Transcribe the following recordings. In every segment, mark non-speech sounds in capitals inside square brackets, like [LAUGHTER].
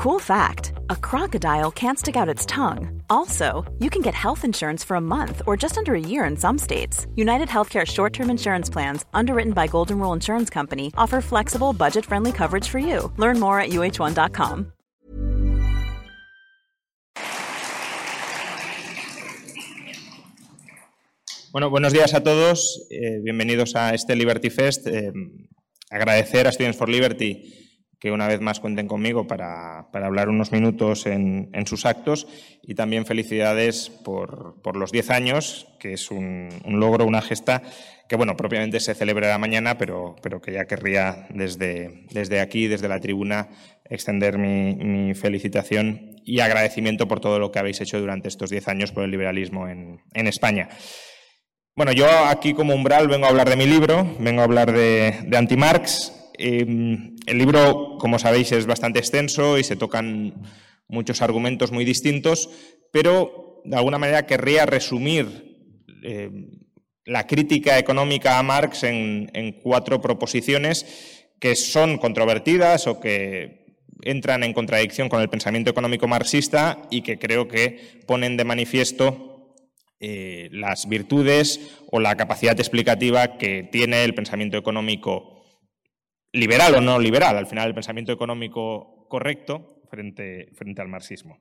Cool fact a crocodile can't stick out its tongue. Also, you can get health insurance for a month or just under a year in some states. United Healthcare short term insurance plans, underwritten by Golden Rule Insurance Company, offer flexible, budget friendly coverage for you. Learn more at uh1.com. Bueno, buenos días a todos. Eh, bienvenidos a este Liberty Fest. Eh, agradecer a Students for Liberty que una vez más cuenten conmigo para, hablar unos minutos en, sus actos y también felicidades por, los 10 años, que es un, logro, una gesta que, bueno, propiamente se celebrará mañana, pero, pero que ya querría desde, desde aquí, desde la tribuna, extender mi, felicitación y agradecimiento por todo lo que habéis hecho durante estos 10 años por el liberalismo en, España. Bueno, yo aquí como umbral vengo a hablar de mi libro, vengo a hablar de, de Anti-Marx, Em, el libro, como sabéis, es bastante extenso y se tocan muchos argumentos muy distintos, pero de alguna manera querría resumir em, la crítica económica a Marx en, cuatro proposiciones que son controvertidas o que entran en contradicción con el pensamiento económico marxista y que creo que ponen de manifiesto eh, las virtudes o la capacidad explicativa que tiene el pensamiento económico liberal o no liberal, al final el pensamiento económico correcto frente, frente al marxismo.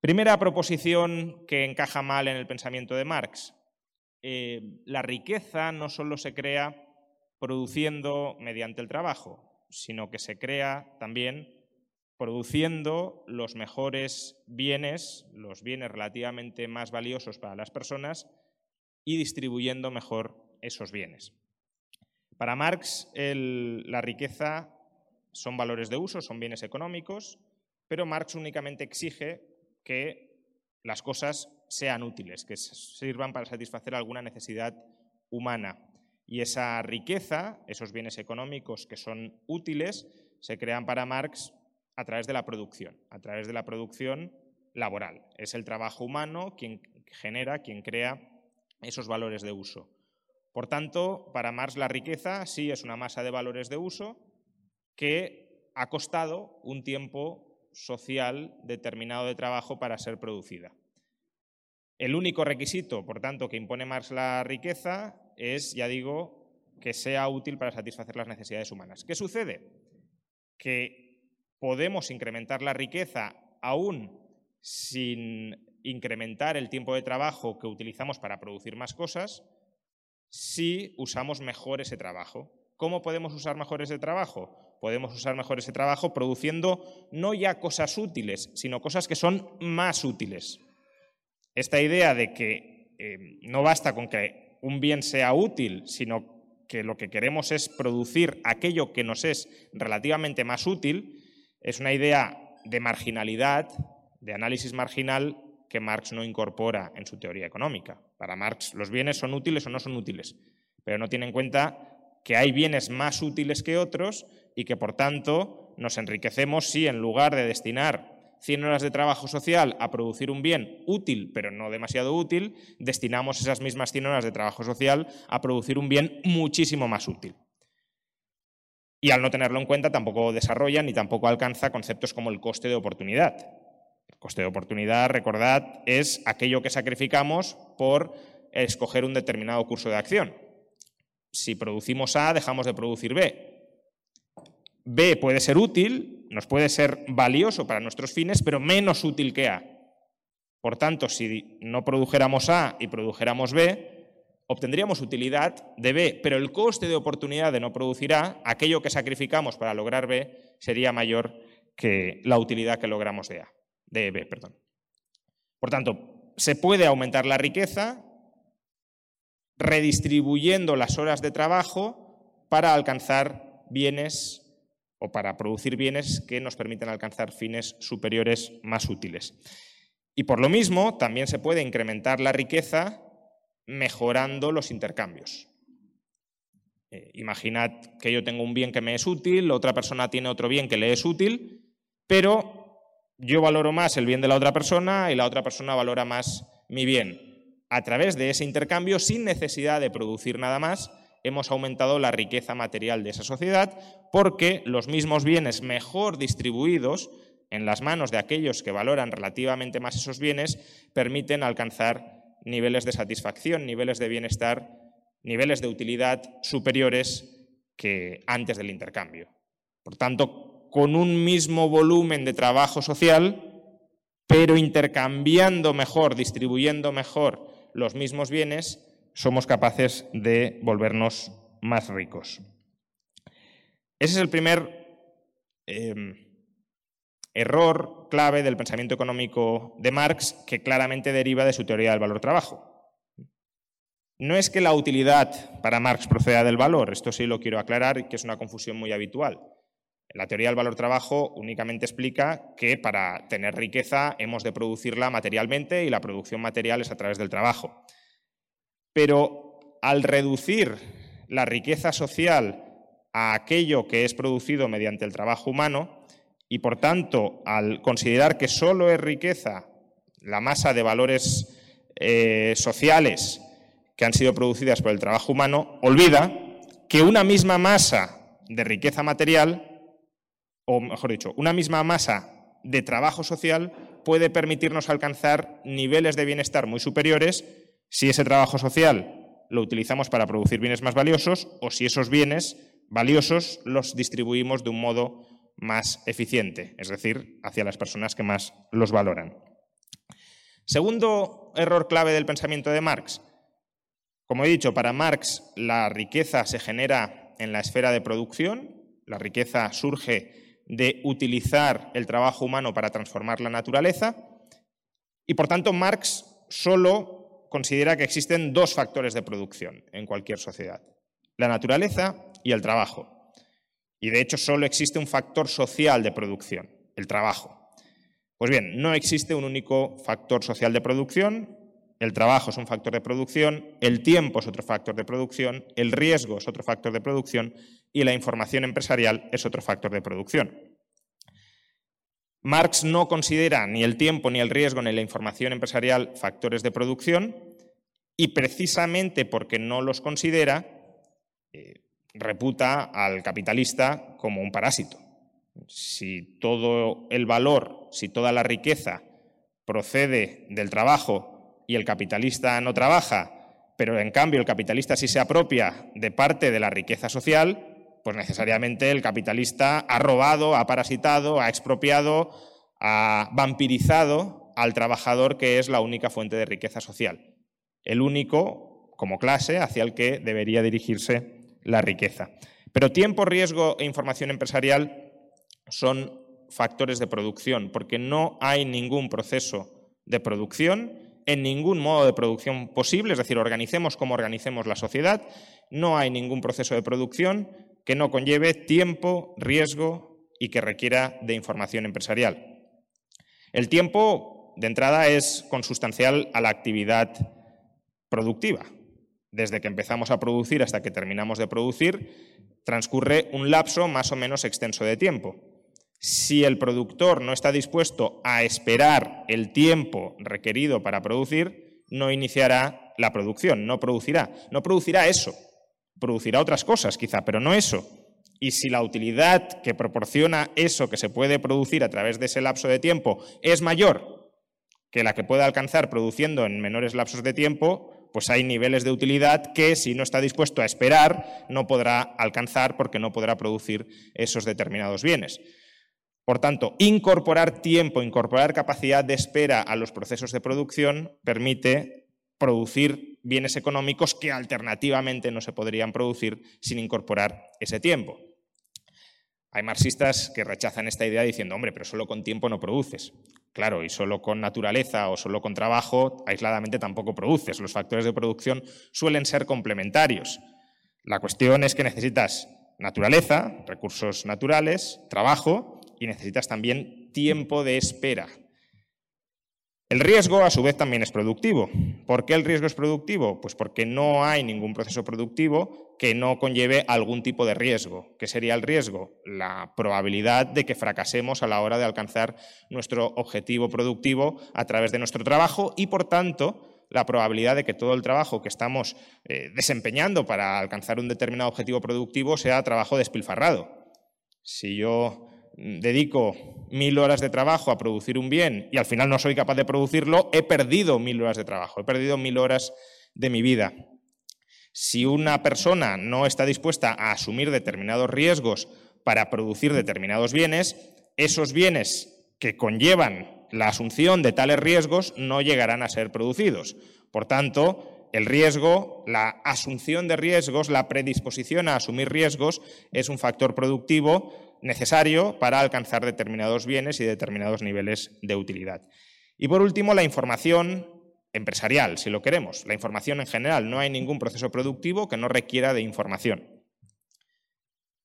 Primera proposición que encaja mal en el pensamiento de Marx. Eh, la riqueza no solo se crea produciendo mediante el trabajo, sino que se crea también produciendo los mejores bienes, los bienes relativamente más valiosos para las personas y distribuyendo mejor esos bienes. Para Marx, la riqueza son valores de uso, son bienes económicos, pero Marx únicamente exige que las cosas sean útiles, que sirvan para satisfacer alguna necesidad humana. Y esa riqueza, esos bienes económicos que son útiles, se crean para Marx a través de la producción, a través de la producción laboral. Es el trabajo humano quien genera, quien crea esos valores de uso. Por tanto, para Marx la riqueza sí es una masa de valores de uso que ha costado un tiempo social determinado de trabajo para ser producida. El único requisito, por tanto, que impone Marx la riqueza es, ya digo, que sea útil para satisfacer las necesidades humanas. ¿Qué sucede? Que podemos incrementar la riqueza aún sin incrementar el tiempo de trabajo que utilizamos para producir más cosas, si usamos mejor ese trabajo. ¿Cómo podemos usar mejor ese trabajo? Podemos usar mejor ese trabajo produciendo no ya cosas útiles, sino cosas que son más útiles. Esta idea de que eh, no basta con que un bien sea útil, sino que lo que queremos es producir aquello que nos es relativamente más útil, es una idea de marginalidad, de análisis marginal que Marx no incorpora en su teoría económica. Para Marx los bienes son útiles o no son útiles, pero no tiene en cuenta que hay bienes más útiles que otros y que por tanto nos enriquecemos si en lugar de destinar 100 horas de trabajo social a producir un bien útil, pero no demasiado útil, destinamos esas mismas 100 horas de trabajo social a producir un bien muchísimo más útil. Y al no tenerlo en cuenta tampoco desarrolla ni tampoco alcanza conceptos como el coste de oportunidad, Coste de oportunidad, recordad, es aquello que sacrificamos por escoger un determinado curso de acción. Si producimos A, dejamos de producir B. B puede ser útil, nos puede ser valioso para nuestros fines, pero menos útil que A. Por tanto, si no produjéramos A y produjéramos B, obtendríamos utilidad de B, pero el coste de oportunidad de no producir A, aquello que sacrificamos para lograr B, sería mayor que la utilidad que logramos de A de perdón. Por tanto, se puede aumentar la riqueza redistribuyendo las horas de trabajo para alcanzar bienes o para producir bienes que nos permitan alcanzar fines superiores más útiles. Y por lo mismo, también se puede incrementar la riqueza mejorando los intercambios. Eh, imaginad que yo tengo un bien que me es útil, otra persona tiene otro bien que le es útil, pero yo valoro más el bien de la otra persona y la otra persona valora más mi bien. A través de ese intercambio, sin necesidad de producir nada más, hemos aumentado la riqueza material de esa sociedad porque los mismos bienes mejor distribuidos en las manos de aquellos que valoran relativamente más esos bienes permiten alcanzar niveles de satisfacción, niveles de bienestar, niveles de utilidad superiores que antes del intercambio. Por tanto, con un mismo volumen de trabajo social, pero intercambiando mejor, distribuyendo mejor los mismos bienes, somos capaces de volvernos más ricos. Ese es el primer em, error clave del pensamiento económico de Marx que claramente deriva de su teoría del valor-trabajo. No es que la utilidad para Marx proceda del valor, esto sí lo quiero aclarar, que es una confusión muy habitual. La teoría del valor-trabajo únicamente explica que para tener riqueza hemos de producirla materialmente y la producción material es a través del trabajo. Pero al reducir la riqueza social a aquello que es producido mediante el trabajo humano y por tanto al considerar que solo es riqueza la masa de valores eh, sociales que han sido producidas por el trabajo humano, olvida que una misma masa de riqueza material, o mejor dicho, una misma masa de trabajo social puede permitirnos alcanzar niveles de bienestar muy superiores si ese trabajo social lo utilizamos para producir bienes más valiosos o si esos bienes valiosos los distribuimos de un modo más eficiente, es decir, hacia las personas que más los valoran. Segundo error clave del pensamiento de Marx. Como he dicho, para Marx la riqueza se genera en la esfera de producción, la riqueza surge de utilizar el trabajo humano para transformar la naturaleza y por tanto Marx solo considera que existen dos factores de producción en cualquier sociedad, la naturaleza y el trabajo. Y de hecho solo existe un factor social de producción, el trabajo. Pues bien, no existe un único factor social de producción, el trabajo es un factor de producción, el tiempo es otro factor de producción, el riesgo es otro factor de producción y la información empresarial es otro factor de producción. Marx no considera ni el tiempo, ni el riesgo, ni la información empresarial factores de producción y precisamente porque no los considera, eh, reputa al capitalista como un parásito. Si todo el valor, si toda la riqueza procede del trabajo y el capitalista no trabaja, pero en cambio el capitalista sí se apropia de parte de la riqueza social, pues necesariamente el capitalista ha robado, ha parasitado, ha expropiado, ha vampirizado al trabajador que es la única fuente de riqueza social, el único, como clase, hacia el que debería dirigirse la riqueza. Pero tiempo, riesgo e información empresarial son factores de producción, porque no hay ningún proceso de producción en ningún modo de producción posible, es decir, organicemos como organicemos la sociedad, no hay ningún proceso de producción que no conlleve tiempo, riesgo y que requiera de información empresarial. El tiempo, de entrada, es consustancial a la actividad productiva. Desde que empezamos a producir hasta que terminamos de producir, transcurre un lapso más o menos extenso de tiempo. Si el productor no está dispuesto a esperar el tiempo requerido para producir, no iniciará la producción, no producirá. No producirá eso, producirá otras cosas quizá, pero no eso. Y si la utilidad que proporciona eso que se puede producir a través de ese lapso de tiempo es mayor que la que puede alcanzar produciendo en menores lapsos de tiempo, pues hay niveles de utilidad que si no está dispuesto a esperar no podrá alcanzar porque no podrá producir esos determinados bienes. Por tanto, incorporar tiempo, incorporar capacidad de espera a los procesos de producción permite producir bienes económicos que alternativamente no se podrían producir sin incorporar ese tiempo. Hay marxistas que rechazan esta idea diciendo, hombre, pero solo con tiempo no produces. Claro, y solo con naturaleza o solo con trabajo aisladamente tampoco produces. Los factores de producción suelen ser complementarios. La cuestión es que necesitas naturaleza, recursos naturales, trabajo y necesitas también tiempo de espera. El riesgo, a su vez, también es productivo. ¿Por qué el riesgo es productivo? Pues porque no hay ningún proceso productivo que no conlleve algún tipo de riesgo. ¿Qué sería el riesgo? La probabilidad de que fracasemos a la hora de alcanzar nuestro objetivo productivo a través de nuestro trabajo y, por tanto, la probabilidad de que todo el trabajo que estamos eh, desempeñando para alcanzar un determinado objetivo productivo sea trabajo despilfarrado. Si yo dedico mil horas de trabajo a producir un bien y al final no soy capaz de producirlo, he perdido mil horas de trabajo, he perdido mil horas de mi vida. Si una persona no está dispuesta a asumir determinados riesgos para producir determinados bienes, esos bienes que conllevan la asunción de tales riesgos no llegarán a ser producidos. Por tanto, el riesgo, la asunción de riesgos, la predisposición a asumir riesgos es un factor productivo necesario para alcanzar determinados bienes y determinados niveles de utilidad. Y por último, la información empresarial, si lo queremos. La información en general. No hay ningún proceso productivo que no requiera de información.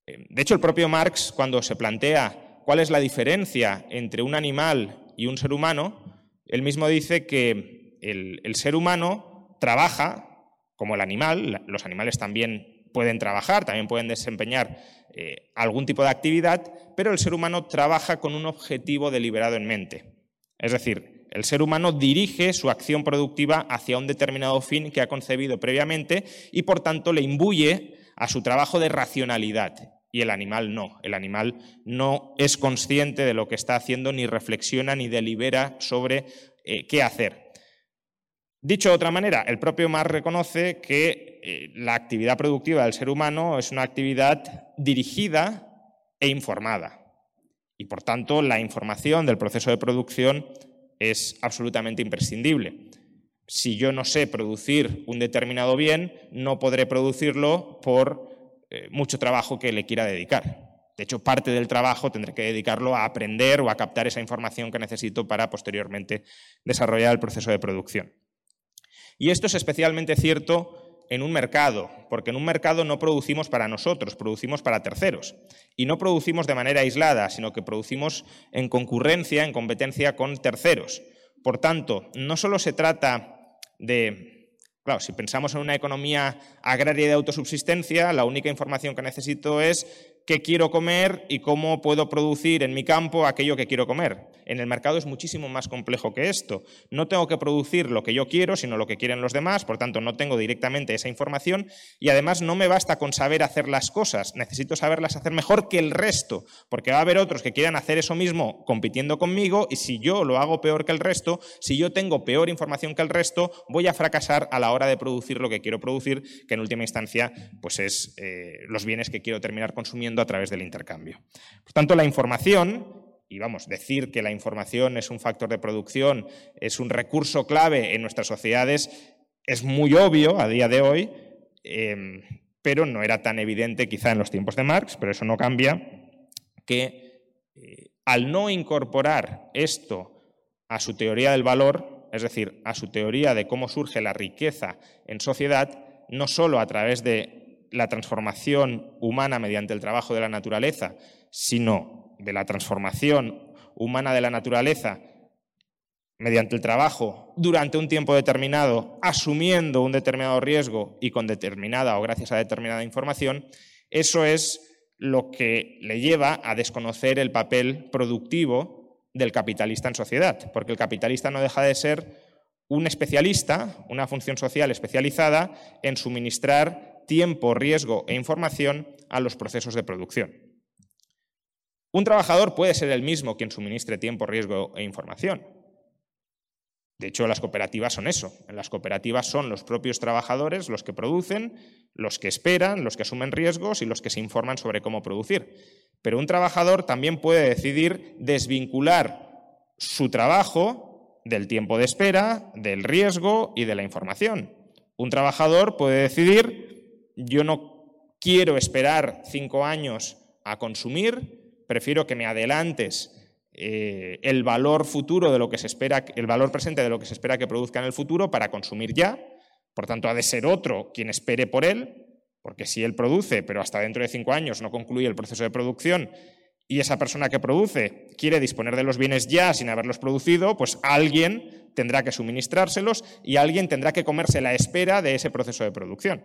De hecho, el propio Marx, cuando se plantea cuál es la diferencia entre un animal y un ser humano, él mismo dice que el, ser humano trabaja como el animal, los animales también pueden trabajar, también pueden desempeñar eh, algún tipo de actividad, pero el ser humano trabaja con un objetivo deliberado en mente. Es decir, el ser humano dirige su acción productiva hacia un determinado fin que ha concebido previamente y por tanto le imbuye a su trabajo de racionalidad y el animal no. El animal no es consciente de lo que está haciendo, ni reflexiona, ni delibera sobre eh, qué hacer. Dicho de otra manera, el propio Marx reconoce que eh, la actividad productiva del ser humano es una actividad dirigida e informada. Y por tanto, la información del proceso de producción es absolutamente imprescindible. Si yo no sé producir un determinado bien, no podré producirlo por eh, mucho trabajo que le quiera dedicar. De hecho, parte del trabajo tendré que dedicarlo a aprender o a captar esa información que necesito para posteriormente desarrollar el proceso de producción. Y esto es especialmente cierto en un mercado, porque en un mercado no producimos para nosotros, producimos para terceros. Y no producimos de manera aislada, sino que producimos en concurrencia, en competencia con terceros. Por tanto, no solo se trata de Claro, si pensamos en una economía agraria de autosubsistencia, la única información que necesito es qué quiero comer y cómo puedo producir en mi campo aquello que quiero comer. En el mercado es muchísimo más complejo que esto. No tengo que producir lo que yo quiero, sino lo que quieren los demás, por tanto no tengo directamente esa información y además no me basta con saber hacer las cosas, necesito saberlas hacer mejor que el resto, porque va a haber otros que quieran hacer eso mismo compitiendo conmigo y si yo lo hago peor que el resto, si yo tengo peor información que el resto, voy a fracasar a la hora de producir lo que quiero producir, que en última instancia pues es eh, los bienes que quiero terminar consumiendo a través del intercambio. Por tanto, la información, y vamos, decir que la información es un factor de producción, es un recurso clave en nuestras sociedades, es muy obvio a día de hoy, em, pero no era tan evidente quizá en los tiempos de Marx, pero eso no cambia, que eh, al no incorporar esto a su teoría del valor, es decir, a su teoría de cómo surge la riqueza en sociedad, no solo a través de la transformación humana mediante el trabajo de la naturaleza, sino de la transformación humana de la naturaleza mediante el trabajo durante un tiempo determinado, asumiendo un determinado riesgo y con determinada o gracias a determinada información, eso es lo que le lleva a desconocer el papel productivo del capitalista en sociedad, porque el capitalista no deja de ser un especialista, una función social especializada en suministrar tiempo, riesgo e información a los procesos de producción. Un trabajador puede ser el mismo quien suministre tiempo, riesgo e información. De hecho, las cooperativas son eso. En las cooperativas son los propios trabajadores los que producen, los que esperan, los que asumen riesgos y los que se informan sobre cómo producir. Pero un trabajador también puede decidir desvincular su trabajo del tiempo de espera, del riesgo y de la información. Un trabajador puede decidir yo no quiero esperar cinco años a consumir, prefiero que me adelantes eh, el valor futuro de lo que se espera, el valor presente de lo que se espera que produzca en el futuro para consumir ya. Por tanto, ha de ser otro quien espere por él, porque si él produce, pero hasta dentro de cinco años no concluye el proceso de producción, y esa persona que produce quiere disponer de los bienes ya sin haberlos producido, pues alguien tendrá que suministrárselos y alguien tendrá que comerse la espera de ese proceso de producción.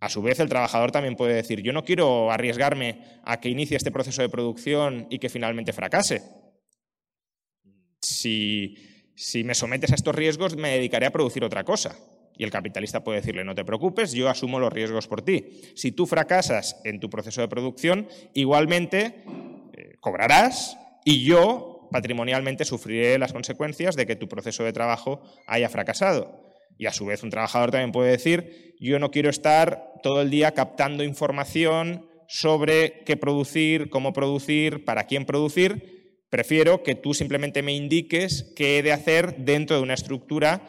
A su vez, el trabajador también puede decir, yo no quiero arriesgarme a que inicie este proceso de producción y que finalmente fracase. Si, me sometes a estos riesgos, me dedicaré a producir otra cosa. Y el capitalista puede decirle, no te preocupes, yo asumo los riesgos por ti. Si tú fracasas en tu proceso de producción, igualmente eh, cobrarás y yo patrimonialmente sufriré las consecuencias de que tu proceso de trabajo haya fracasado. Y a su vez un trabajador también puede decir, yo no quiero estar todo el día captando información sobre qué producir, cómo producir, para quién producir, prefiero que tú simplemente me indiques qué he de hacer dentro de una estructura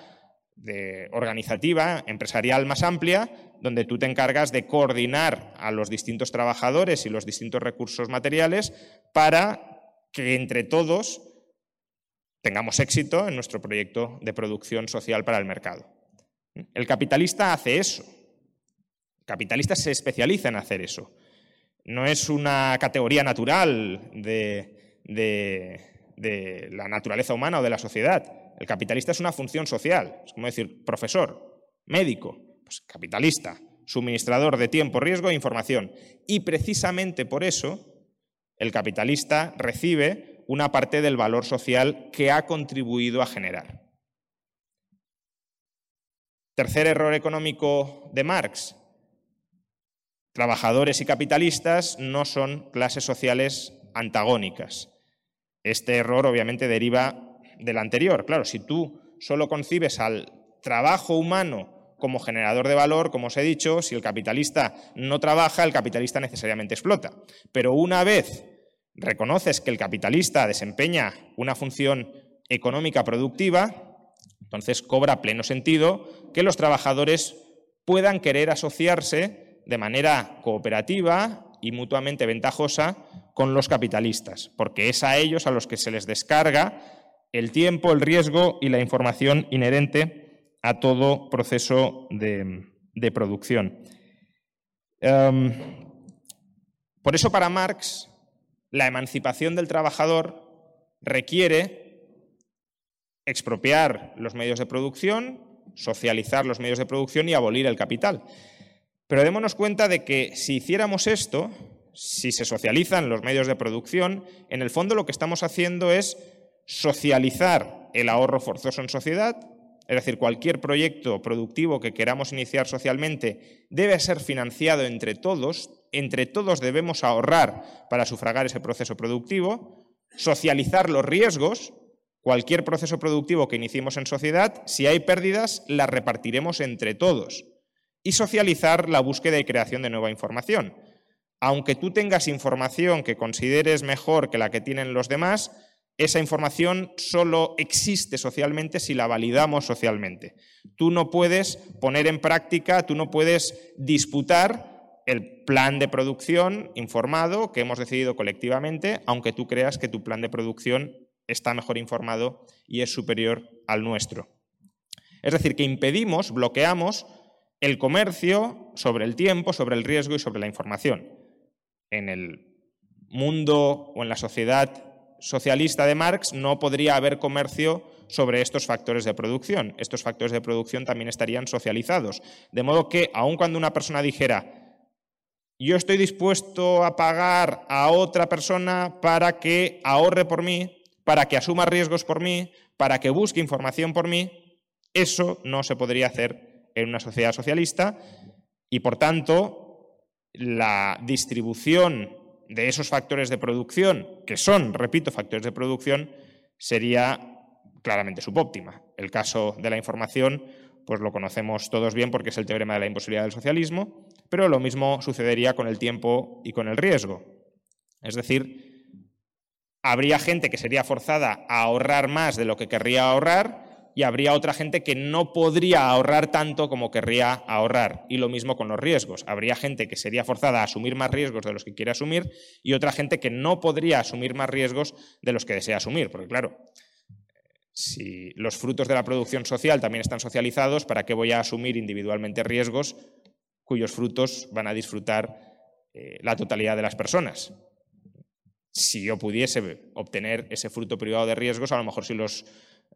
organizativa, empresarial más amplia, donde tú te encargas de coordinar a los distintos trabajadores y los distintos recursos materiales para que entre todos tengamos éxito en nuestro proyecto de producción social para el mercado. El capitalista hace eso. El capitalista se especializa en hacer eso. No es una categoría natural de, la naturaleza humana o de la sociedad. El capitalista es una función social. Es como decir, profesor, médico, pues capitalista, suministrador de tiempo, riesgo e información. Y precisamente por eso el capitalista recibe una parte del valor social que ha contribuido a generar. Tercer error económico de Marx. Trabajadores y capitalistas no son clases sociales antagónicas. Este error obviamente deriva del anterior. Claro, si tú solo concibes al trabajo humano como generador de valor, como os he dicho, si el capitalista no trabaja, el capitalista necesariamente explota. Pero una vez reconoces que el capitalista desempeña una función económica productiva, entonces cobra pleno sentido que los trabajadores puedan querer asociarse de manera cooperativa y mutuamente ventajosa con los capitalistas, porque es a ellos a los que se les descarga el tiempo, el riesgo y la información inherente a todo proceso de, producción. Em, por eso para Marx la emancipación del trabajador requiere expropiar los medios de producción, socializar los medios de producción y abolir el capital. Pero démonos cuenta de que si hiciéramos esto, si se socializan los medios de producción, en el fondo lo que estamos haciendo es socializar el ahorro forzoso en sociedad, es decir, cualquier proyecto productivo que queramos iniciar socialmente debe ser financiado entre todos, entre todos debemos ahorrar para sufragar ese proceso productivo, socializar los riesgos, Cualquier proceso productivo que iniciemos en sociedad, si hay pérdidas, las repartiremos entre todos. Y socializar la búsqueda y creación de nueva información. Aunque tú tengas información que consideres mejor que la que tienen los demás, esa información solo existe socialmente si la validamos socialmente. Tú no puedes poner en práctica, tú no puedes disputar el plan de producción informado que hemos decidido colectivamente, aunque tú creas que tu plan de producción está mejor informado y es superior al nuestro. Es decir, que impedimos, bloqueamos el comercio sobre el tiempo, sobre el riesgo y sobre la información. En el mundo o en la sociedad socialista de Marx no podría haber comercio sobre estos factores de producción. Estos factores de producción también estarían socializados. De modo que, aun cuando una persona dijera, yo estoy dispuesto a pagar a otra persona para que ahorre por mí, para que asuma riesgos por mí, para que busque información por mí, eso no se podría hacer en una sociedad socialista y, por tanto, la distribución de esos factores de producción, que son, repito, factores de producción, sería claramente subóptima. El caso de la información, pues lo conocemos todos bien porque es el teorema de la imposibilidad del socialismo, pero lo mismo sucedería con el tiempo y con el riesgo. Es decir, habría gente que sería forzada a ahorrar más de lo que querría ahorrar y habría otra gente que no podría ahorrar tanto como querría ahorrar. Y lo mismo con los riesgos. Habría gente que sería forzada a asumir más riesgos de los que quiere asumir y otra gente que no podría asumir más riesgos de los que desea asumir. Porque claro, si los frutos de la producción social también están socializados, ¿para qué voy a asumir individualmente riesgos cuyos frutos van a disfrutar eh, la totalidad de las personas? Si yo pudiese obtener ese fruto privado de riesgos, a lo mejor sí los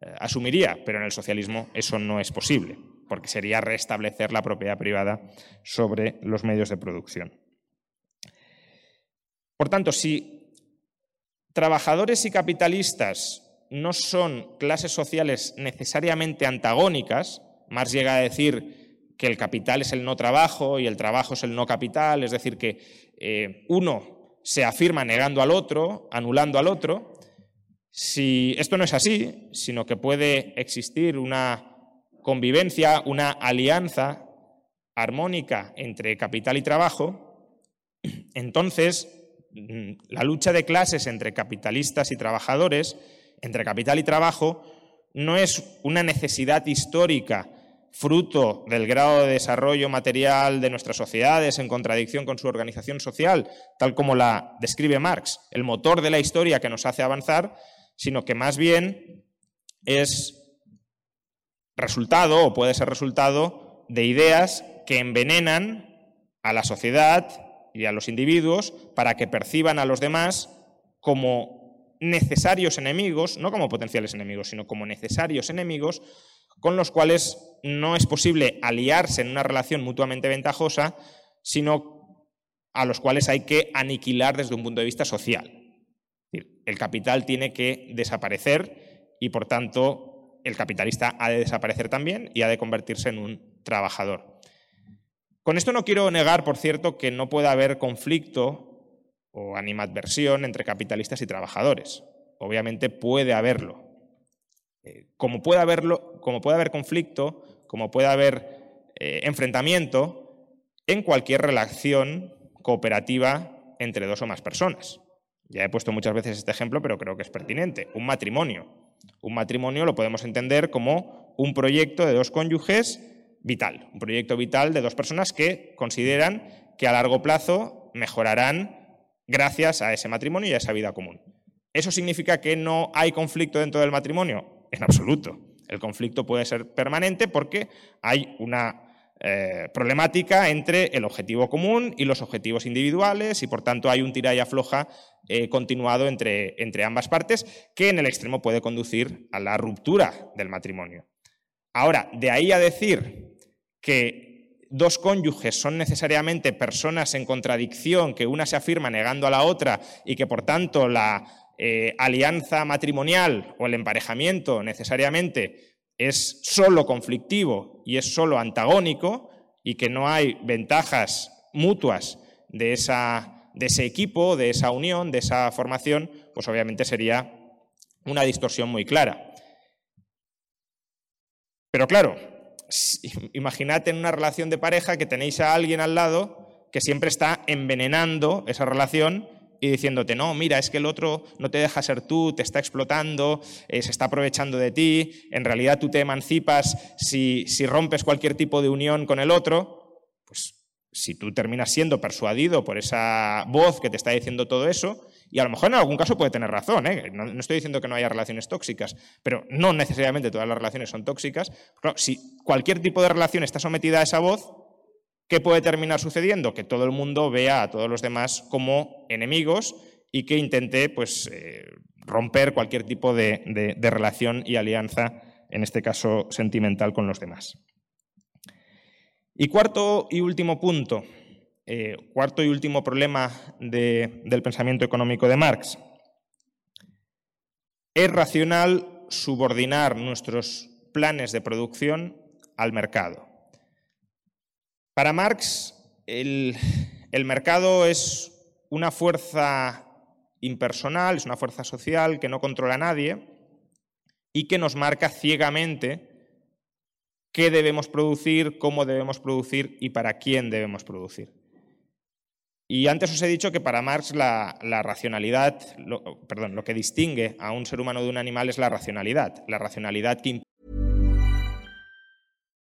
eh, asumiría, pero en el socialismo eso no es posible, porque sería restablecer la propiedad privada sobre los medios de producción. Por tanto, si trabajadores y capitalistas no son clases sociales necesariamente antagónicas, Marx llega a decir que el capital es el no trabajo y el trabajo es el no capital, es decir, que eh, uno se afirma negando al otro, anulando al otro. Si esto no es así, sino que puede existir una convivencia, una alianza armónica entre capital y trabajo, entonces mm, la lucha de clases entre capitalistas y trabajadores, entre capital y trabajo, no es una necesidad histórica fruto del grado de desarrollo material de nuestras sociedades en contradicción con su organización social, tal como la describe Marx, el motor de la historia que nos hace avanzar, sino que más bien es resultado o puede ser resultado de ideas que envenenan a la sociedad y a los individuos para que perciban a los demás como necesarios enemigos, no como potenciales enemigos, sino como necesarios enemigos con los cuales no es posible aliarse en una relación mutuamente ventajosa, sino a los cuales hay que aniquilar desde un punto de vista social. El capital tiene que desaparecer y, por tanto, el capitalista ha de desaparecer también y ha de convertirse en un trabajador. Con esto no quiero negar, por cierto, que no pueda haber conflicto o animadversión entre capitalistas y trabajadores. Obviamente puede haberlo. Eh, como, puede haberlo como puede haber conflicto, como puede haber eh, enfrentamiento en cualquier relación cooperativa entre dos o más personas. Ya he puesto muchas veces este ejemplo, pero creo que es pertinente. Un matrimonio. Un matrimonio lo podemos entender como un proyecto de dos cónyuges vital, un proyecto vital de dos personas que consideran que a largo plazo mejorarán gracias a ese matrimonio y a esa vida común. ¿Eso significa que no hay conflicto dentro del matrimonio? En absoluto. El conflicto puede ser permanente porque hay una eh, problemática entre el objetivo común y los objetivos individuales y por tanto hay un tira y afloja eh, continuado entre, entre ambas partes que en el extremo puede conducir a la ruptura del matrimonio. Ahora, de ahí a decir que dos cónyuges son necesariamente personas en contradicción, que una se afirma negando a la otra y que por tanto la eh, alianza matrimonial o el emparejamiento necesariamente es solo conflictivo y es solo antagónico y que no hay ventajas mutuas de, esa, de ese equipo, de esa unión, de esa formación, pues obviamente sería una distorsión muy clara. Pero claro, imaginad en una relación de pareja que tenéis a alguien al lado que siempre está envenenando esa relación y diciéndote, no, mira, es que el otro no te deja ser tú, te está explotando, eh, se está aprovechando de ti, en realidad tú te emancipas si, si rompes cualquier tipo de unión con el otro, pues si tú terminas siendo persuadido por esa voz que te está diciendo todo eso, y a lo mejor en algún caso puede tener razón, ¿eh? no, estoy diciendo que no haya relaciones tóxicas, pero no necesariamente todas las relaciones son tóxicas. si cualquier tipo de relación está sometida a esa voz, ¿qué puede terminar sucediendo? Que todo el mundo vea a todos los demás como enemigos y que intente pues, eh, romper cualquier tipo de relación y alianza, en este caso sentimental, con los demás. Y cuarto y último punto, eh, cuarto y último problema del pensamiento económico de Marx. Es racional subordinar nuestros planes de producción al mercado. Para Marx, el, mercado es una fuerza impersonal, es una fuerza social que no controla a nadie y que nos marca ciegamente qué debemos producir, cómo debemos producir y para quién debemos producir. Y antes os he dicho que para Marx la, la racionalidad, lo, perdón, lo que distingue a un ser humano de un animal es la racionalidad, la racionalidad que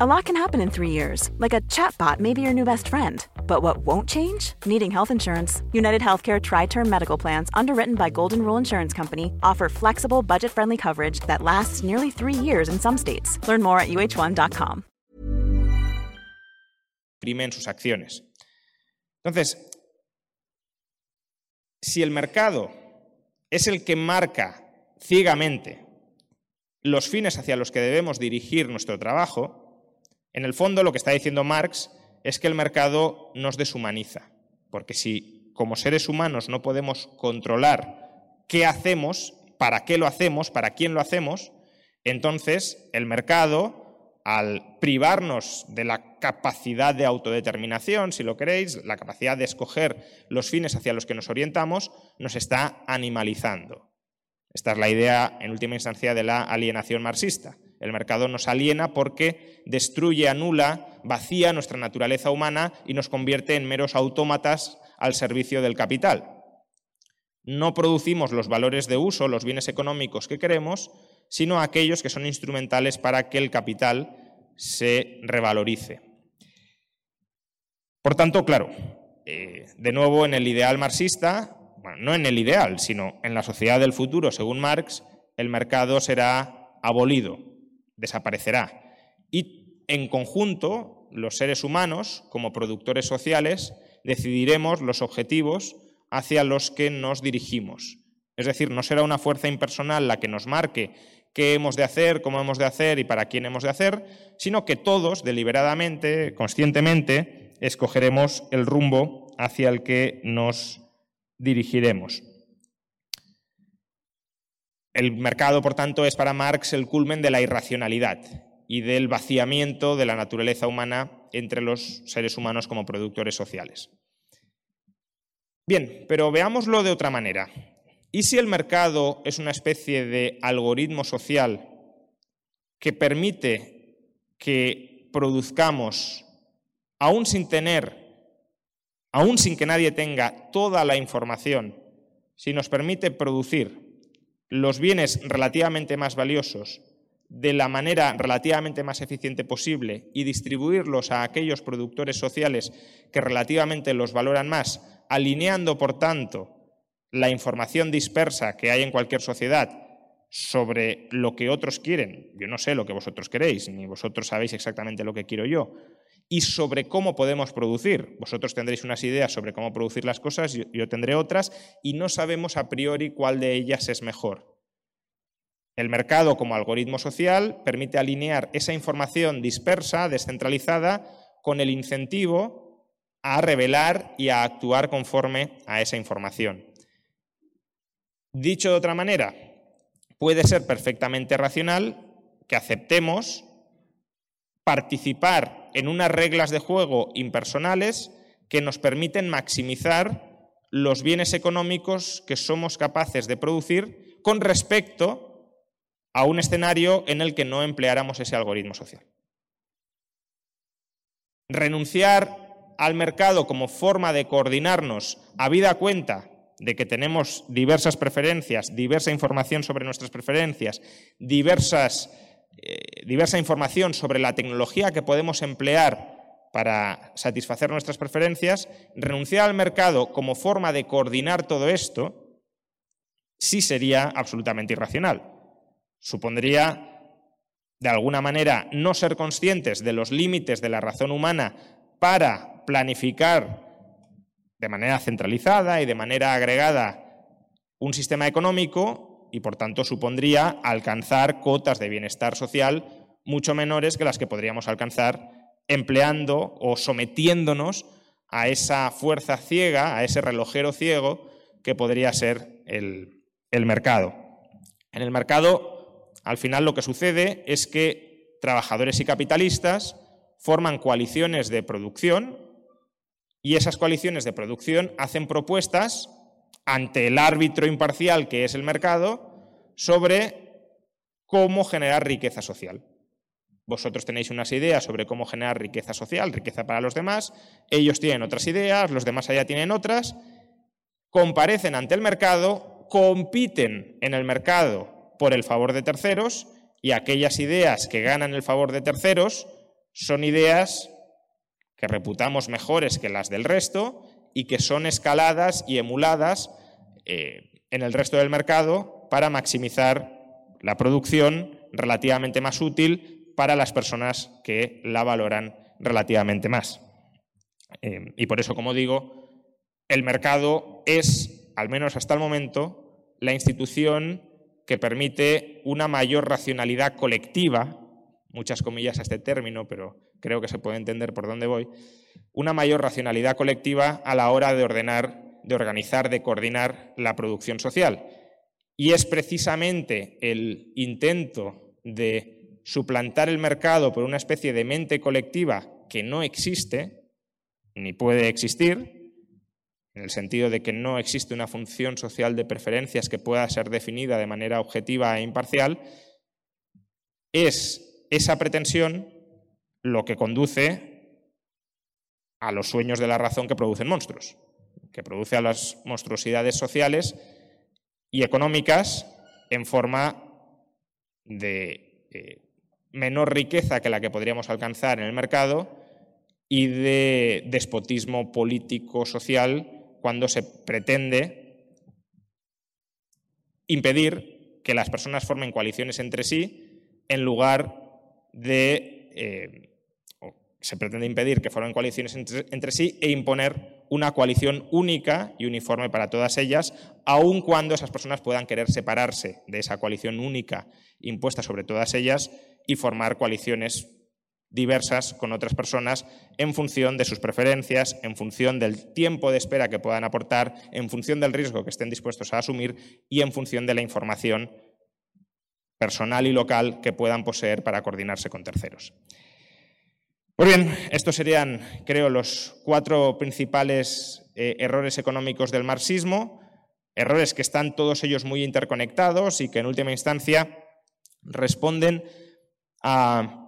A lot can happen in three years, like a chatbot may be your new best friend. But what won't change? Needing health insurance. United Healthcare Tri Term Medical Plans, underwritten by Golden Rule Insurance Company, offer flexible, budget friendly coverage that lasts nearly three years in some states. Learn more at uh1.com. en sus acciones. Entonces, si el mercado es el que marca ciegamente los fines hacia los que debemos dirigir nuestro trabajo, en el fondo, lo que está diciendo Marx es que el mercado nos deshumaniza, porque si como seres humanos no podemos controlar qué hacemos, para qué lo hacemos, para quién lo hacemos, entonces el mercado, al privarnos de la capacidad de autodeterminación, si lo queréis, la capacidad de escoger los fines hacia los que nos orientamos, nos está animalizando. Esta es la idea, en última instancia, de la alienación marxista. El mercado nos aliena porque destruye, anula, vacía nuestra naturaleza humana y nos convierte en meros autómatas al servicio del capital. No producimos los valores de uso, los bienes económicos que queremos, sino aquellos que son instrumentales para que el capital se revalorice. Por tanto, claro, eh, de nuevo en el ideal marxista, bueno, no en el ideal, sino en la sociedad del futuro, según Marx, el mercado será abolido, desaparecerá. Y en conjunto, los seres humanos, como productores sociales, decidiremos los objetivos hacia los que nos dirigimos. Es decir, no será una fuerza impersonal la que nos marque qué hemos de hacer, cómo hemos de hacer y para quién hemos de hacer, sino que todos, deliberadamente, conscientemente, escogeremos el rumbo hacia el que nos dirigiremos. El mercado, por tanto, es para Marx el culmen de la irracionalidad y del vaciamiento de la naturaleza humana entre los seres humanos como productores sociales. Bien, pero veámoslo de otra manera. ¿Y si el mercado es una especie de algoritmo social que permite que produzcamos, aún sin tener, aún sin que nadie tenga toda la información, si nos permite producir los bienes relativamente más valiosos de la manera relativamente más eficiente posible y distribuirlos a aquellos productores sociales que relativamente los valoran más, alineando, por tanto, la información dispersa que hay en cualquier sociedad sobre lo que otros quieren, yo no sé lo que vosotros queréis, ni vosotros sabéis exactamente lo que quiero yo, y sobre cómo podemos producir. Vosotros tendréis unas ideas sobre cómo producir las cosas, yo, tendré otras, y no sabemos a priori cuál de ellas es mejor. El mercado como algoritmo social permite alinear esa información dispersa, descentralizada, con el incentivo a revelar y a actuar conforme a esa información. Dicho de otra manera, puede ser perfectamente racional que aceptemos participar en unas reglas de juego impersonales que nos permiten maximizar los bienes económicos que somos capaces de producir con respecto a un escenario en el que no empleáramos ese algoritmo social. Renunciar al mercado como forma de coordinarnos a vida cuenta de que tenemos diversas preferencias, diversa información sobre nuestras preferencias, diversas eh, diversa información sobre la tecnología que podemos emplear para satisfacer nuestras preferencias, renunciar al mercado como forma de coordinar todo esto, sí sería absolutamente irracional. Supondría, de alguna manera, no ser conscientes de los límites de la razón humana para planificar de manera centralizada y de manera agregada un sistema económico y por tanto supondría alcanzar cotas de bienestar social mucho menores que las que podríamos alcanzar empleando o sometiéndonos a esa fuerza ciega, a ese relojero ciego que podría ser el, el mercado. En el mercado, al final lo que sucede es que trabajadores y capitalistas forman coaliciones de producción y esas coaliciones de producción hacen propuestas ante el árbitro imparcial que es el mercado sobre cómo generar riqueza social. Vosotros tenéis unas ideas sobre cómo generar riqueza social, riqueza para los demás, ellos tienen otras ideas, los demás allá tienen otras, comparecen ante el mercado, compiten en el mercado por el favor de terceros y aquellas ideas que ganan el favor de terceros son ideas que reputamos mejores que las del resto y que son escaladas y emuladas eh, en el resto del mercado para maximizar la producción relativamente más útil para las personas que la valoran relativamente más. Eh, y por eso, como digo, el mercado es, al menos hasta el momento, la institución que permite una mayor racionalidad colectiva, muchas comillas a este término, pero creo que se puede entender por dónde voy, una mayor racionalidad colectiva a la hora de ordenar, de organizar, de coordinar la producción social. Y es precisamente el intento de suplantar el mercado por una especie de mente colectiva que no existe, ni puede existir, en el sentido de que no existe una función social de preferencias que pueda ser definida de manera objetiva e imparcial, es esa pretensión lo que conduce a los sueños de la razón que producen monstruos, que produce a las monstruosidades sociales y económicas en forma de eh, menor riqueza que la que podríamos alcanzar en el mercado y de despotismo político-social cuando se pretende impedir que las personas formen coaliciones entre sí en lugar de... Eh, se pretende impedir que formen coaliciones entre, sí e imponer una coalición única y uniforme para todas ellas, aun cuando esas personas puedan querer separarse de esa coalición única impuesta sobre todas ellas y formar coaliciones diversas con otras personas en función de sus preferencias, en función del tiempo de espera que puedan aportar, en función del riesgo que estén dispuestos a asumir y en función de la información personal y local que puedan poseer para coordinarse con terceros. Muy bien, estos serían, creo, los cuatro principales eh, errores económicos del marxismo, errores que están todos ellos muy interconectados y que en última instancia responden a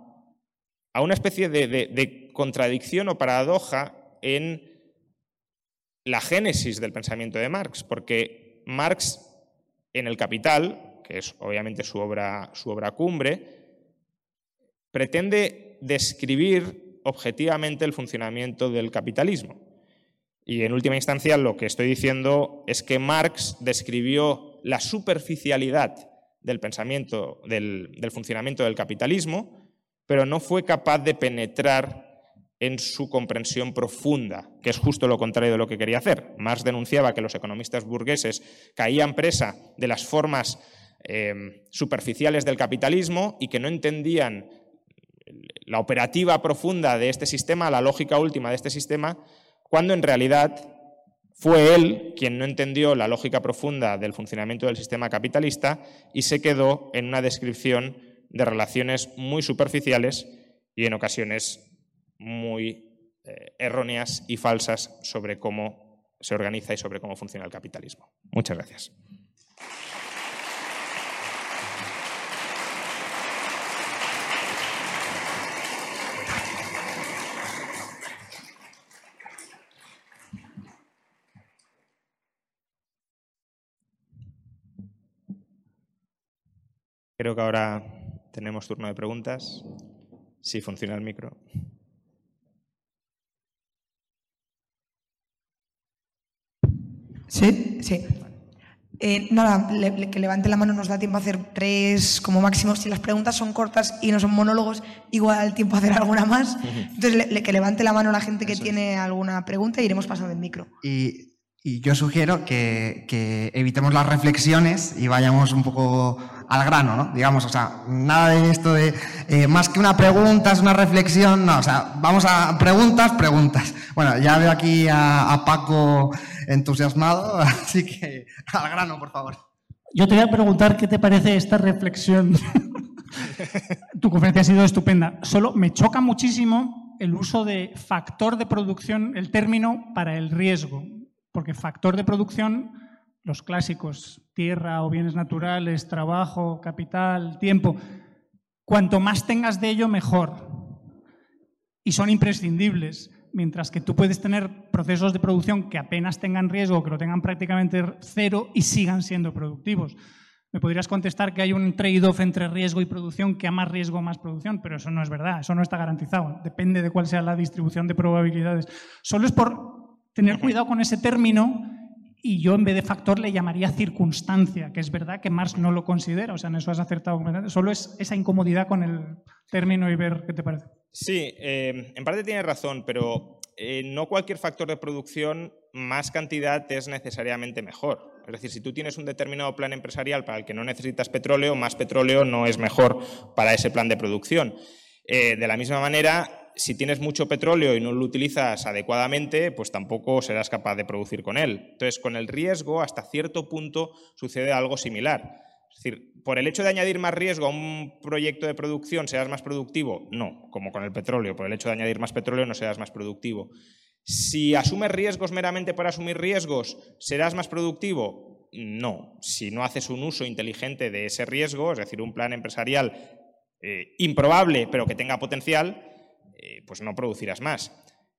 a una especie de, contradicción o paradoja en la génesis del pensamiento de Marx, porque Marx en El Capital, que es obviamente su obra, su obra cumbre, pretende describir objetivamente el funcionamiento del capitalismo. Y en última instancia lo que estoy diciendo es que Marx describió la superficialidad del pensamiento, del funcionamiento del capitalismo, pero no fue capaz de penetrar en su comprensión profunda, que es justo lo contrario de lo que quería hacer. Marx denunciaba que los economistas burgueses caían presa de las formas em, superficiales del capitalismo y que no entendían la operativa profunda de este sistema, la lógica última de este sistema, cuando en realidad fue él quien no entendió la lógica profunda del funcionamiento del sistema capitalista y se quedó en una descripción de relaciones muy superficiales y en ocasiones muy eh, erróneas y falsas sobre cómo se organiza y sobre cómo funciona el capitalismo. Muchas gracias. Creo que ahora tenemos turno de preguntas. Si funciona el micro. Sí, sí. Eh, nada, que levante la mano nos da tiempo a hacer tres como máximo. Si las preguntas son cortas y no son monólogos, igual al tiempo a hacer alguna más. Entonces, que levante la mano la gente que tiene alguna pregunta y iremos pasando el micro. Y, yo sugiero que, que evitemos las reflexiones y vayamos un poco al grano, ¿no? Digamos, o sea, nada de esto de eh, más que una pregunta, es una reflexión, no, o sea, vamos a preguntas, preguntas. Bueno, ya veo aquí a, Paco entusiasmado, [LAUGHS] así que al grano, por favor. Yo te voy a preguntar qué te parece esta reflexión. [LAUGHS] tu conferencia ha sido estupenda. Solo me choca muchísimo el uso de factor de producción, el término para el riesgo, porque factor de producción los clásicos, tierra o bienes naturales, trabajo, capital, tiempo, cuanto más tengas de ello, mejor. Y son imprescindibles. Mientras que tú puedes tener procesos de producción que apenas tengan riesgo, que lo tengan prácticamente cero y sigan siendo productivos. Me podrías contestar que hay un trade-off entre riesgo y producción, que a más riesgo más producción, pero eso no es verdad, eso no está garantizado. Depende de cuál sea la distribución de probabilidades. Solo es por tener cuidado con ese término y yo en vez de factor le llamaría circunstancia, que es verdad que Marx no lo considera, o sea, en eso has acertado. Solo es esa incomodidad con el término y ver qué te parece. Sí, eh, en parte tienes razón, pero eh, no cualquier factor de producción, más cantidad es necesariamente mejor. Es decir, si tú tienes un determinado plan empresarial para el que no necesitas petróleo, más petróleo no es mejor para ese plan de producción. Eh, de la misma manera, si tienes mucho petróleo y no lo utilizas adecuadamente, pues tampoco serás capaz de producir con él. Entonces, con el riesgo, hasta cierto punto sucede algo similar. Es decir, por el hecho de añadir más riesgo a un proyecto de producción, ¿serás más productivo? No, como con el petróleo. Por el hecho de añadir más petróleo, no serás más productivo. Si asumes riesgos meramente por asumir riesgos, ¿serás más productivo? No. Si no haces un uso inteligente de ese riesgo, es decir, un plan empresarial eh, improbable pero que tenga potencial, eh, pues no producirás más.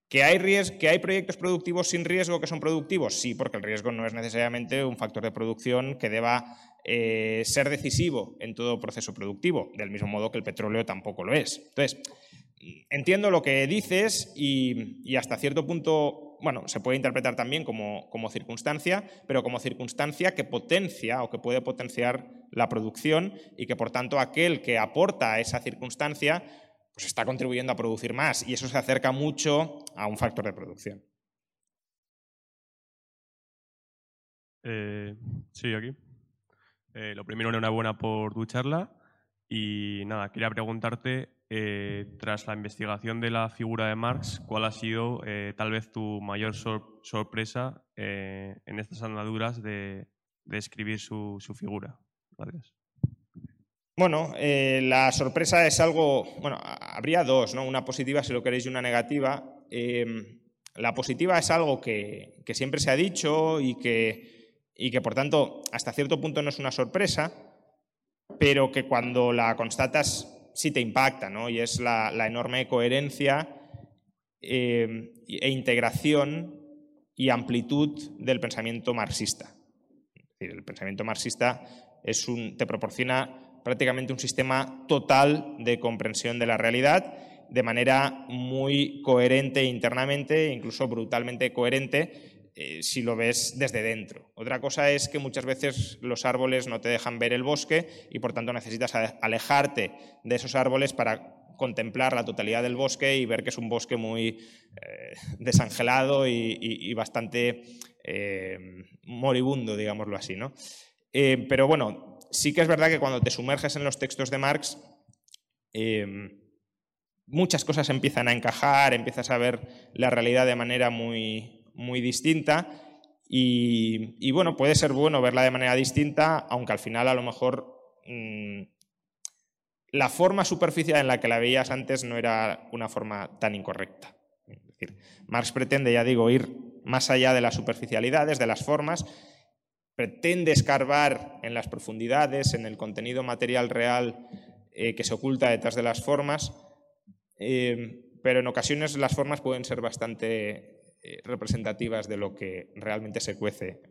¿Que hay, ¿Que hay proyectos productivos sin riesgo que son productivos? Sí, porque el riesgo no es necesariamente un factor de producción que deba eh, ser decisivo en todo proceso productivo, del mismo modo que el petróleo tampoco lo es. Entonces, entiendo lo que dices y, hasta cierto punto, bueno, se puede interpretar también como, circunstancia, pero como circunstancia que potencia o que puede potenciar la producción y que por tanto aquel que aporta esa circunstancia pues está contribuyendo a producir más y eso se acerca mucho a un factor de producción. Eh, sí, aquí. Eh, lo primero, enhorabuena por tu charla. Y nada, quería preguntarte eh, tras la investigación de la figura de Marx, ¿cuál ha sido tal vez tu mayor sorpresa en estas andaduras de, escribir su, figura? Gracias. Bueno, la sorpresa es algo, bueno, habría dos, ¿no? Una positiva, si lo queréis, y una negativa. Em, la positiva es algo que, que, siempre se ha dicho y que, y que, por tanto, hasta cierto punto no es una sorpresa, pero que cuando la constatas sí te impacta, ¿no? Y es la, enorme coherencia eh, e integración y amplitud del pensamiento marxista. el pensamiento marxista es un, te proporciona prácticamente un sistema total de comprensión de la realidad de manera muy coherente internamente, incluso brutalmente coherente, eh, si lo ves desde dentro. Otra cosa es que muchas veces los árboles no te dejan ver el bosque y por tanto necesitas alejarte de esos árboles para contemplar la totalidad del bosque y ver que es un bosque muy eh, desangelado y, bastante eh, moribundo, digámoslo así. ¿no? pero bueno, sí que es verdad que cuando te sumerges en los textos de Marx, muchas cosas empiezan a encajar, empiezas a ver la realidad de manera muy, muy distinta y, bueno, puede ser bueno verla de manera distinta, aunque al final a lo mejor mm, la forma superficial en la que la veías antes no era una forma tan incorrecta. Marx pretende, ya digo, ir más allá de las superficialidades, de las formas, pretende escarbar en las profundidades, en el contenido material real eh, que se oculta detrás de las formas, eh, pero en ocasiones las formas pueden ser bastante eh, representativas de lo que realmente se cuece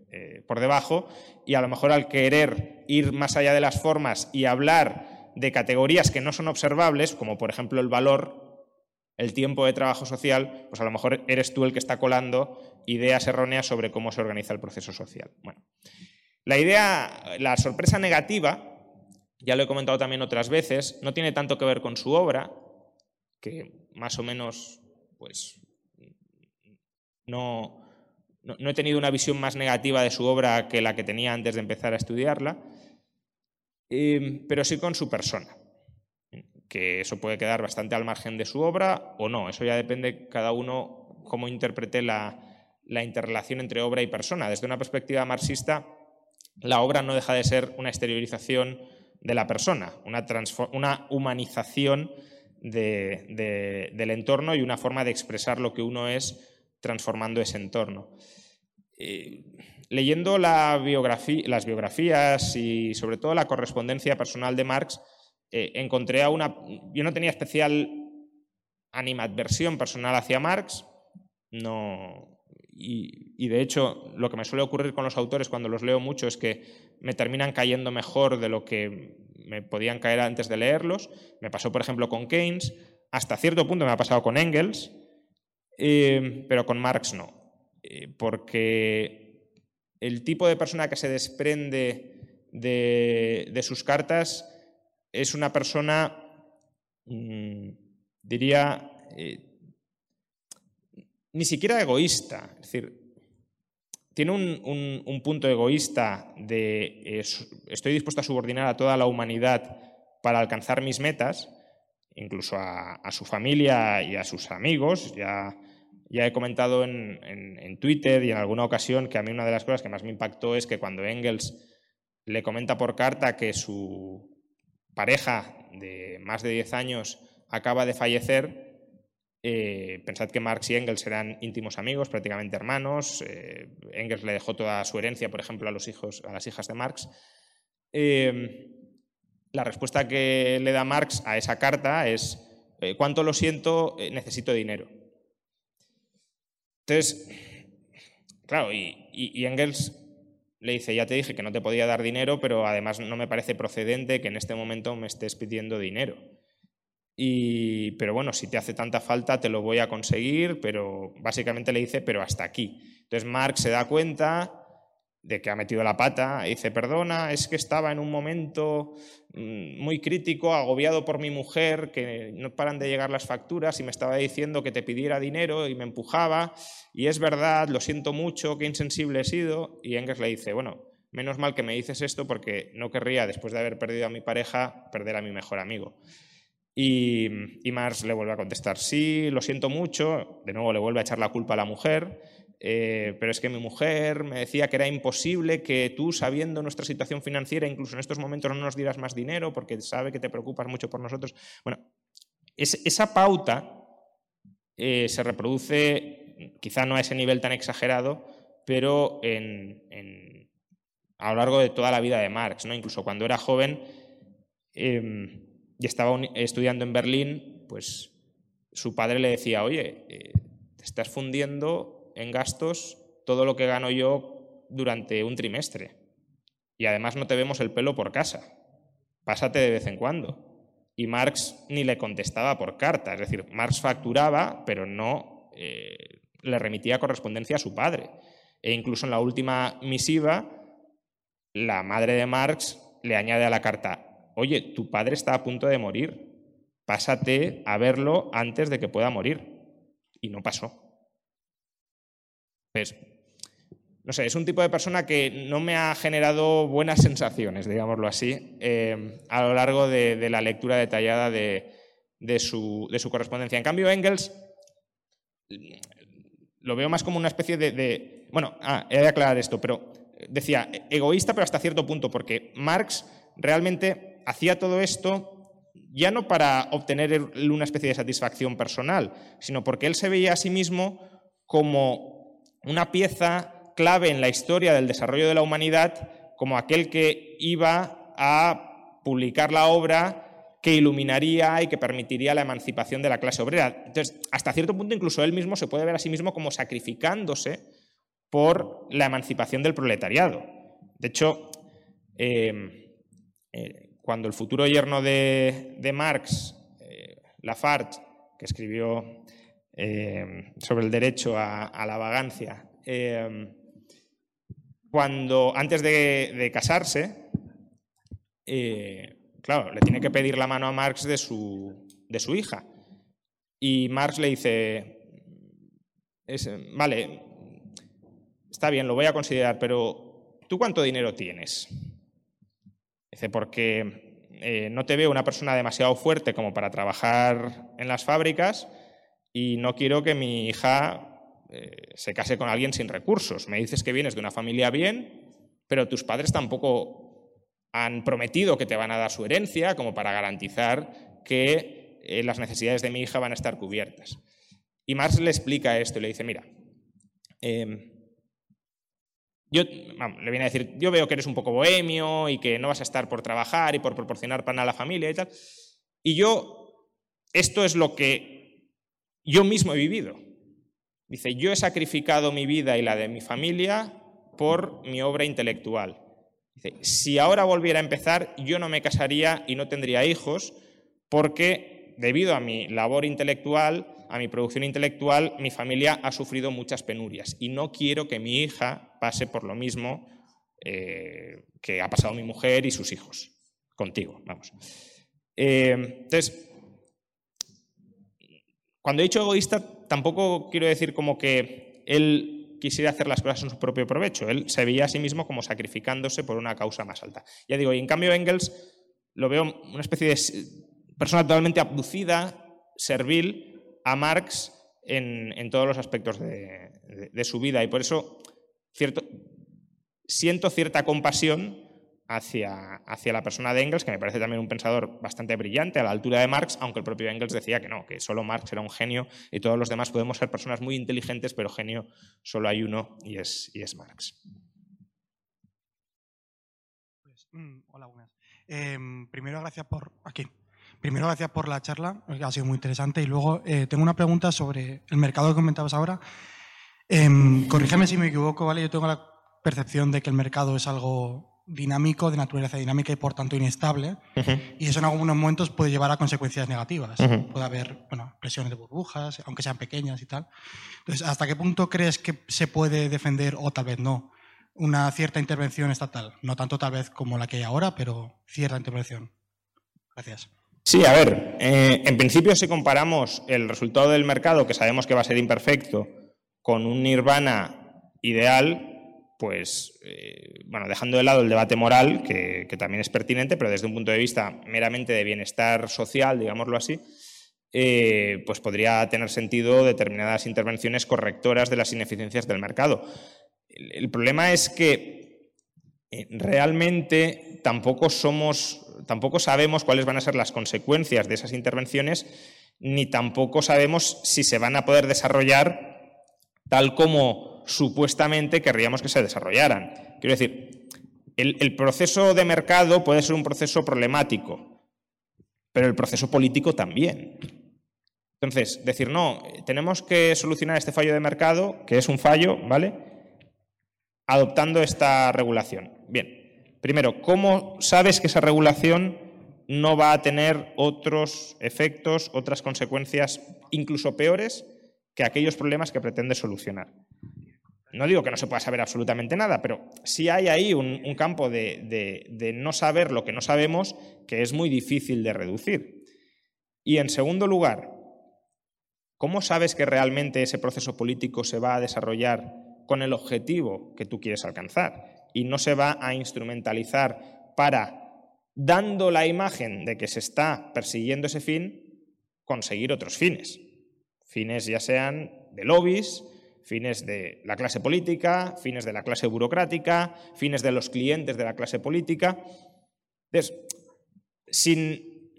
por debajo y a lo mejor al querer ir más allá de las formas y hablar de categorías que no son observables, como por ejemplo el valor, el tiempo de trabajo social, pues a lo mejor eres tú el que está colando ideas erróneas sobre cómo se organiza el proceso social. Bueno, la idea, la sorpresa negativa, ya lo he comentado también otras veces, no tiene tanto que ver con su obra, que más o menos pues no, he tenido una visión más negativa de su obra que la que tenía antes de empezar a estudiarla, em, pero sí con su persona, que eso puede quedar bastante al margen de su obra o no, eso ya depende cada uno cómo interprete la, interrelación entre obra y persona. Desde una perspectiva marxista, la obra no deja de ser una exteriorización de la persona, una, una humanización del entorno y una forma de expresar lo que uno es transformando ese entorno. leyendo la las biografías y sobre todo la correspondencia personal de Marx, encontré a una... Yo no tenía especial animadversión personal hacia Marx, no, y, de hecho, lo que me suele ocurrir con los autores cuando los leo mucho es que me terminan cayendo mejor de lo que me podían caer antes de leerlos. Me pasó, por ejemplo, con Keynes, hasta cierto punto me ha pasado con Engels, eh, pero con Marx no. Eh, porque el tipo de persona que se desprende de, sus cartas es una persona, mm, diría, eh, ni siquiera egoísta. Es decir, tiene un, punto egoísta de estoy dispuesto a subordinar a toda la humanidad para alcanzar mis metas, incluso a, su familia y a sus amigos. Ya, ya he comentado en, en, Twitter y en alguna ocasión que a mí una de las cosas que más me impactó es que cuando Engels le comenta por carta que su pareja de más de 10 años acaba de fallecer, eh, pensad que Marx y Engels eran íntimos amigos, prácticamente hermanos. Eh, Engels le dejó toda su herencia, por ejemplo, a, los hijos, a las hijas de Marx. Eh, la respuesta que le da Marx a esa carta es, ¿cuánto lo siento? necesito dinero. Entonces, claro, y Engels le dice, ya te dije que no te podía dar dinero, pero además no me parece procedente que en este momento me estés pidiendo dinero pero bueno, si te hace tanta falta, te lo voy a conseguir, pero básicamente le dice, pero hasta aquí. Entonces Marx se da cuenta de que ha metido la pata y dice, perdona, es que estaba en un momento mm, muy crítico, agobiado por mi mujer, que no paran de llegar las facturas y me estaba diciendo que te pidiera dinero y me empujaba, y es verdad, lo siento mucho, qué insensible he sido, y Engels le dice, bueno, menos mal que me dices esto porque no querría, después de haber perdido a mi pareja, perder a mi mejor amigo. Y, Marx le vuelve a contestar, sí, lo siento mucho, de nuevo le vuelve a echar la culpa a la mujer, eh, pero es que mi mujer me decía que era imposible que tú, sabiendo nuestra situación financiera, incluso en estos momentos no nos dieras más dinero porque sabe que te preocupas mucho por nosotros. Bueno, esa pauta eh, se reproduce, quizá no a ese nivel tan exagerado, pero a lo largo de toda la vida de Marx, ¿no? incluso cuando era joven. Em, y estaba estudiando en Berlín, pues su padre le decía, oye, eh, te estás fundiendo en gastos todo lo que gano yo durante un trimestre. Y además no te vemos el pelo por casa. Pásate de vez en cuando. Y Marx ni le contestaba por carta. Es decir, Marx facturaba, pero no eh, le remitía correspondencia a su padre. E incluso en la última misiva, la madre de Marx le añade a la carta, oye, tu padre está a punto de morir, pásate a verlo antes de que pueda morir. Y no pasó. Pues, no sé, es un tipo de persona que no me ha generado buenas sensaciones, digámoslo así, eh, a lo largo de, la lectura detallada de, su, correspondencia. En cambio, Engels lo veo más como una especie de... bueno, ah, he de aclarar esto, pero decía egoísta, pero hasta cierto punto, porque Marx realmente hacía todo esto ya no para obtener una especie de satisfacción personal, sino porque él se veía a sí mismo como una pieza clave en la historia del desarrollo de la humanidad, como aquel que iba a publicar la obra que iluminaría y que permitiría la emancipación de la clase obrera. Entonces, hasta cierto punto, incluso él mismo se puede ver a sí mismo como sacrificándose por la emancipación del proletariado. De hecho, eh, eh, cuando el futuro yerno de, Marx, eh, Lafarge, que escribió eh, sobre el derecho a, la vagancia, eh, cuando antes de, casarse, claro, le tiene que pedir la mano a Marx de su, de su hija. Y Marx le dice, vale, está bien, lo voy a considerar, pero ¿tú cuánto dinero tienes? Dice, porque eh, no te veo una persona demasiado fuerte como para trabajar en las fábricas y no quiero que mi hija eh, se case con alguien sin recursos. Me dices que vienes de una familia bien, pero tus padres tampoco han prometido que te van a dar su herencia como para garantizar que eh, las necesidades de mi hija van a estar cubiertas. Y Marx le explica esto y le dice, mira, em, yo le viene a decir, yo veo que eres un poco bohemio y que no vas a estar por trabajar y por proporcionar pan a la familia y tal. Y yo, esto es lo que yo mismo he vivido. Dice, yo he sacrificado mi vida y la de mi familia por mi obra intelectual. Dice, si ahora volviera a empezar, yo no me casaría y no tendría hijos porque debido a mi labor intelectual, a mi producción intelectual, mi familia ha sufrido muchas penurias y no quiero que mi hija pase por lo mismo eh, que ha pasado mi mujer y sus hijos, contigo, vamos. Eh, entonces, cuando he dicho egoísta, tampoco quiero decir como que él quisiera hacer las cosas en su propio provecho. Él se veía a sí mismo como sacrificándose por una causa más alta. Ya digo, y en cambio Engels lo veo una especie de persona totalmente abducida, servil a Marx en, todos los aspectos de, su vida. Y por eso cierto, siento cierta compasión hacia, hacia, la persona de Engels, que me parece también un pensador bastante brillante, a la altura de Marx, aunque el propio Engels decía que no, que solo Marx era un genio y todos los demás podemos ser personas muy inteligentes, pero genio solo hay uno y es, y es Marx. Pues, mm, hola, buenas. Em, primero, gracias por. Aquí. Primero, gracias por la charla, ha sido muy interesante. Y luego, eh, tengo una pregunta sobre el mercado que comentabas ahora. Em, corrígeme si me equivoco, ¿vale? Yo tengo la percepción de que el mercado es algo dinámico, de naturaleza dinámica y por tanto inestable. Y eso en algunos momentos puede llevar a consecuencias negativas. Puede haber bueno, presiones de burbujas, aunque sean pequeñas y tal. Entonces, ¿hasta qué punto crees que se puede defender, o tal vez no, una cierta intervención estatal? No tanto tal vez como la que hay ahora, pero cierta intervención. Gracias. Sí, a ver, eh, en principio si comparamos el resultado del mercado, que sabemos que va a ser imperfecto, con un nirvana ideal, pues, eh, bueno, dejando de lado el debate moral, que, también es pertinente, pero desde un punto de vista meramente de bienestar social, digámoslo así, eh, pues podría tener sentido determinadas intervenciones correctoras de las ineficiencias del mercado. El, problema es que eh, realmente tampoco somos, tampoco sabemos cuáles van a ser las consecuencias de esas intervenciones, ni tampoco sabemos si se van a poder desarrollar tal como supuestamente querríamos que se desarrollaran. Quiero decir, el, proceso de mercado puede ser un proceso problemático, pero el proceso político también. Entonces, decir, no, tenemos que solucionar este fallo de mercado, que es un fallo, ¿vale? Adoptando esta regulación. Bien, primero, ¿cómo sabes que esa regulación no va a tener otros efectos, otras consecuencias, incluso peores, que aquellos problemas que pretende solucionar? No digo que no se pueda saber absolutamente nada, pero sí hay ahí un, campo de, no saber lo que no sabemos que es muy difícil de reducir. Y en segundo lugar, ¿cómo sabes que realmente ese proceso político se va a desarrollar con el objetivo que tú quieres alcanzar y no se va a instrumentalizar para, dando la imagen de que se está persiguiendo ese fin, conseguir otros fines? Fines ya sean de lobbies, fines de la clase política, fines de la clase burocrática, fines de los clientes de la clase política. Entonces, sin,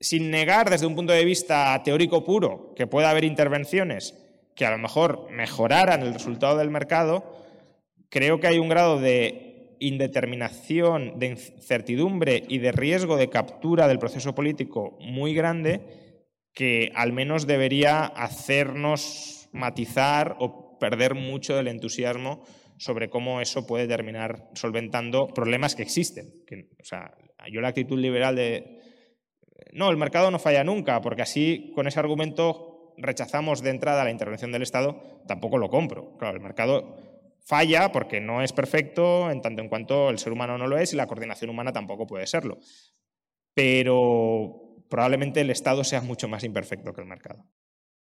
sin negar desde un punto de vista teórico puro que pueda haber intervenciones que a lo mejor mejoraran el resultado del mercado, creo que hay un grado de indeterminación, de incertidumbre y de riesgo de captura del proceso político muy grande que al menos debería hacernos matizar o perder mucho del entusiasmo sobre cómo eso puede terminar solventando problemas que existen. o sea, yo la actitud liberal de no, el mercado no falla nunca, porque así con ese argumento rechazamos de entrada la intervención del Estado, tampoco lo compro. Claro, el mercado falla porque no es perfecto en tanto en cuanto el ser humano no lo es y la coordinación humana tampoco puede serlo. Pero probablemente el Estado sea mucho más imperfecto que el mercado.